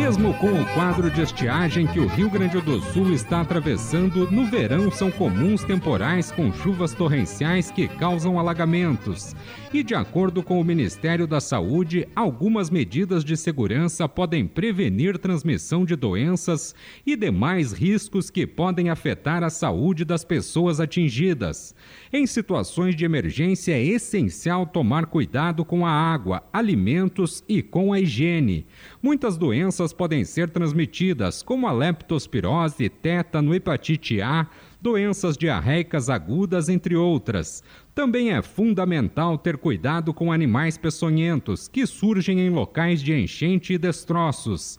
Mesmo com o quadro de estiagem que o Rio Grande do Sul está atravessando, no verão são comuns temporais com chuvas torrenciais que causam alagamentos. E, de acordo com o Ministério da Saúde, algumas medidas de segurança podem prevenir transmissão de doenças e demais riscos que podem afetar a saúde das pessoas atingidas. Em situações de emergência, é essencial tomar cuidado com a água, alimentos e com a higiene. Muitas doenças podem ser transmitidas, como a leptospirose, tétano, hepatite A, doenças diarreicas agudas, entre outras. Também é fundamental ter cuidado com animais peçonhentos que surgem em locais de enchente e destroços.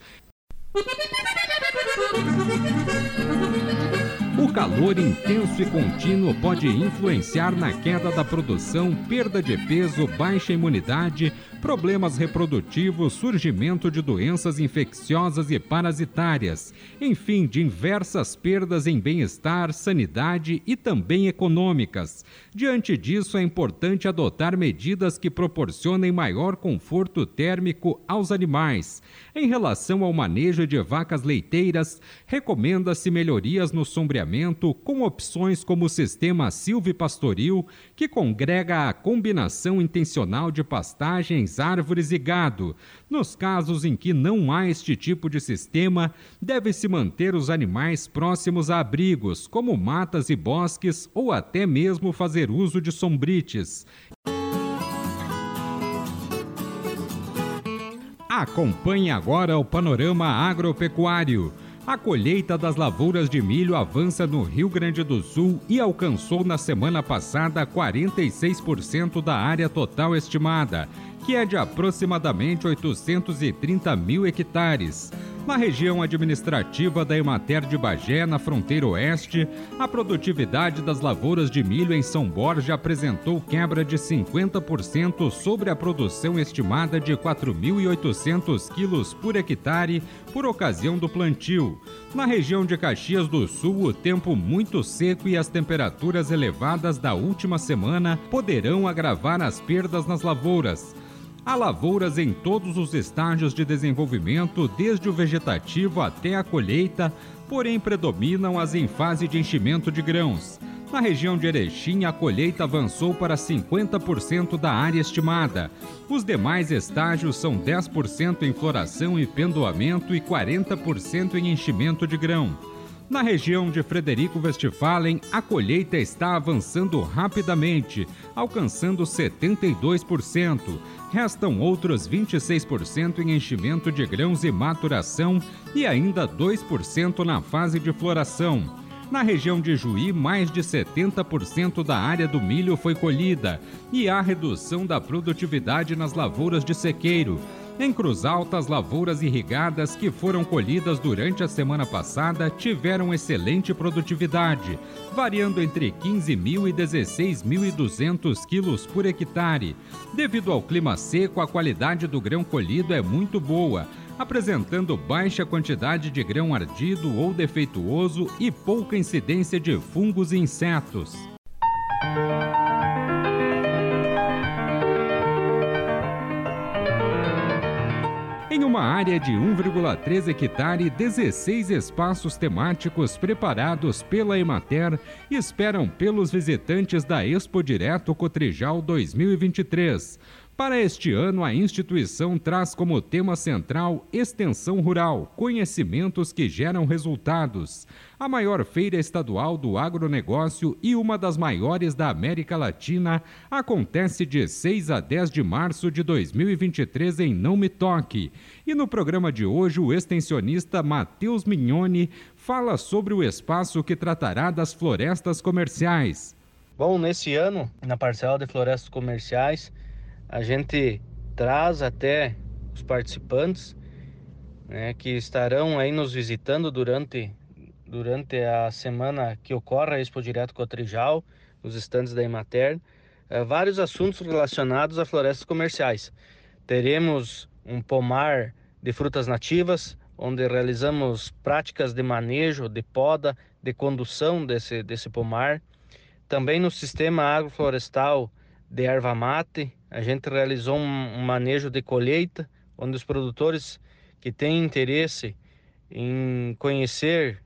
O calor intenso e contínuo pode influenciar na queda da produção, perda de peso, baixa imunidade, problemas reprodutivos, surgimento de doenças infecciosas e parasitárias, enfim, diversas perdas em bem-estar, sanidade e também econômicas. Diante disso, é importante adotar medidas que proporcionem maior conforto térmico aos animais. Em relação ao manejo de vacas leiteiras, recomenda-se melhorias no sombreamento com opções como o sistema silvipastoril, que congrega a combinação intencional de pastagens árvores e gado. Nos casos em que não há este tipo de sistema, deve-se manter os animais próximos a abrigos, como matas e bosques, ou até mesmo fazer uso de sombrites. Acompanhe agora o panorama agropecuário. A colheita das lavouras de milho avança no Rio Grande do Sul e alcançou na semana passada 46% da área total estimada que é de aproximadamente 830 mil hectares. Na região administrativa da Emater de Bagé, na fronteira oeste, a produtividade das lavouras de milho em São Borja apresentou quebra de 50% sobre a produção estimada de 4.800 quilos por hectare por ocasião do plantio. Na região de Caxias do Sul, o tempo muito seco e as temperaturas elevadas da última semana poderão agravar as perdas nas lavouras. Há lavouras em todos os estágios de desenvolvimento, desde o vegetativo até a colheita, porém predominam as em fase de enchimento de grãos. Na região de Erechim, a colheita avançou para 50% da área estimada. Os demais estágios são 10% em floração e pendoamento e 40% em enchimento de grão. Na região de Frederico Westphalen, a colheita está avançando rapidamente, alcançando 72%. Restam outros 26% em enchimento de grãos e maturação e ainda 2% na fase de floração. Na região de Juí, mais de 70% da área do milho foi colhida e há redução da produtividade nas lavouras de sequeiro. Em Cruz Alta, as lavouras irrigadas que foram colhidas durante a semana passada tiveram excelente produtividade, variando entre 15 mil e 16.200 quilos por hectare. Devido ao clima seco, a qualidade do grão colhido é muito boa, apresentando baixa quantidade de grão ardido ou defeituoso e pouca incidência de fungos e insetos. Uma área de 1,3 hectare, 16 espaços temáticos preparados pela Emater esperam pelos visitantes da Expo Direto Cotrijal 2023. Para este ano, a instituição traz como tema central Extensão Rural Conhecimentos que geram resultados. A maior feira estadual do agronegócio e uma das maiores da América Latina acontece de 6 a 10 de março de 2023 em Não Me Toque. E no programa de hoje, o extensionista Matheus Mignoni fala sobre o espaço que tratará das florestas comerciais. Bom, nesse ano, na parcela de florestas comerciais, a gente traz até os participantes né, que estarão aí nos visitando durante, durante a semana que ocorre a Expo Direto Cotrijal, os estandes da Emater, é, vários assuntos relacionados a florestas comerciais. teremos um pomar de frutas nativas, onde realizamos práticas de manejo, de poda, de condução desse, desse pomar. Também no sistema agroflorestal de erva mate, a gente realizou um, manejo de colheita, onde os produtores que têm interesse em conhecer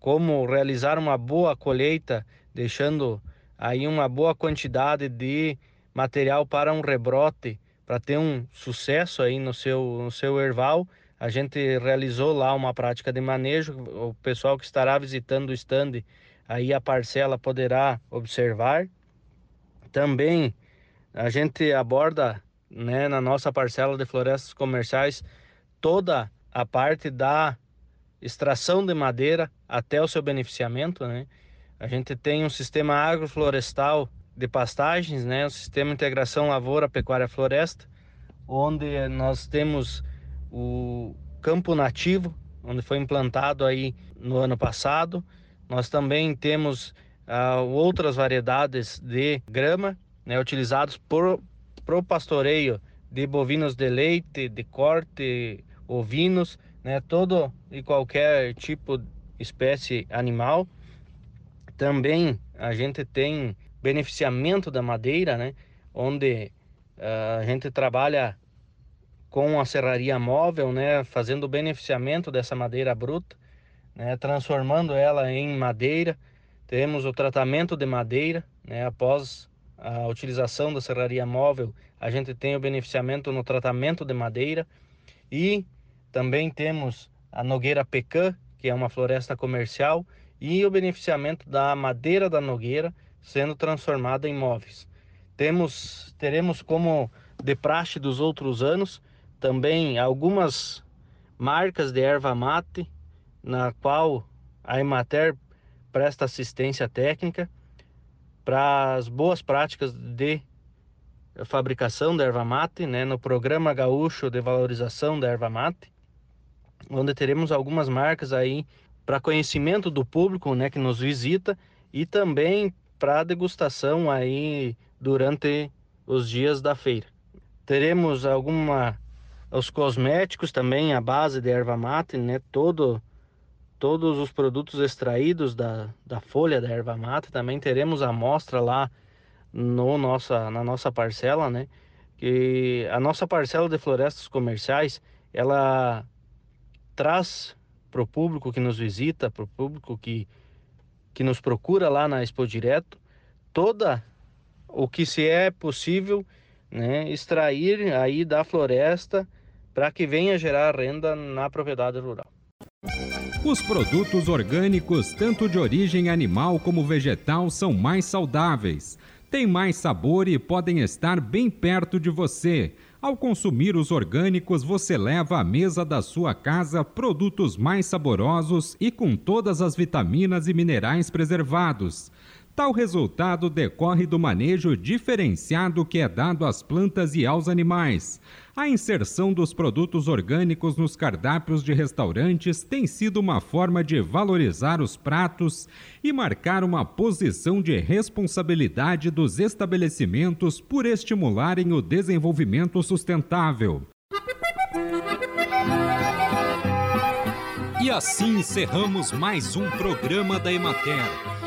como realizar uma boa colheita, deixando aí uma boa quantidade de material para um rebrote, para ter um sucesso aí no seu, no seu erval. A gente realizou lá uma prática de manejo. O pessoal que estará visitando o stand, aí a parcela poderá observar. Também a gente aborda né, na nossa parcela de florestas comerciais toda a parte da extração de madeira até o seu beneficiamento, né? A gente tem um sistema agroflorestal de pastagens, né? O sistema de integração lavoura, pecuária, floresta, onde nós temos o campo nativo, onde foi implantado aí no ano passado. Nós também temos uh, outras variedades de grama, né? Utilizados por pro pastoreio de bovinos de leite, de corte, ovinos, né, todo e qualquer tipo espécie animal. Também a gente tem beneficiamento da madeira, né, onde uh, a gente trabalha com a serraria móvel, né, fazendo o beneficiamento dessa madeira bruta, né, transformando ela em madeira. Temos o tratamento de madeira, né, após a utilização da serraria móvel, a gente tem o beneficiamento no tratamento de madeira e também temos a Nogueira Pecan, que é uma floresta comercial, e o beneficiamento da madeira da nogueira sendo transformada em móveis. Temos, teremos como de praxe dos outros anos também algumas marcas de erva mate, na qual a Emater presta assistência técnica para as boas práticas de fabricação da erva mate, né, no programa gaúcho de valorização da erva mate onde teremos algumas marcas aí para conhecimento do público, né, que nos visita e também para degustação aí durante os dias da feira. Teremos alguma os cosméticos também a base de erva mate, né, todo todos os produtos extraídos da, da folha da erva mate, também teremos amostra lá no nossa na nossa parcela, né? Que a nossa parcela de florestas comerciais, ela traz para o público que nos visita, para o público que, que nos procura lá na Expo Direto, toda o que se é possível né, extrair aí da floresta para que venha gerar renda na propriedade rural. Os produtos orgânicos, tanto de origem animal como vegetal, são mais saudáveis, têm mais sabor e podem estar bem perto de você. Ao consumir os orgânicos, você leva à mesa da sua casa produtos mais saborosos e com todas as vitaminas e minerais preservados. Tal resultado decorre do manejo diferenciado que é dado às plantas e aos animais. A inserção dos produtos orgânicos nos cardápios de restaurantes tem sido uma forma de valorizar os pratos e marcar uma posição de responsabilidade dos estabelecimentos por estimularem o desenvolvimento sustentável. E assim encerramos mais um programa da Emater.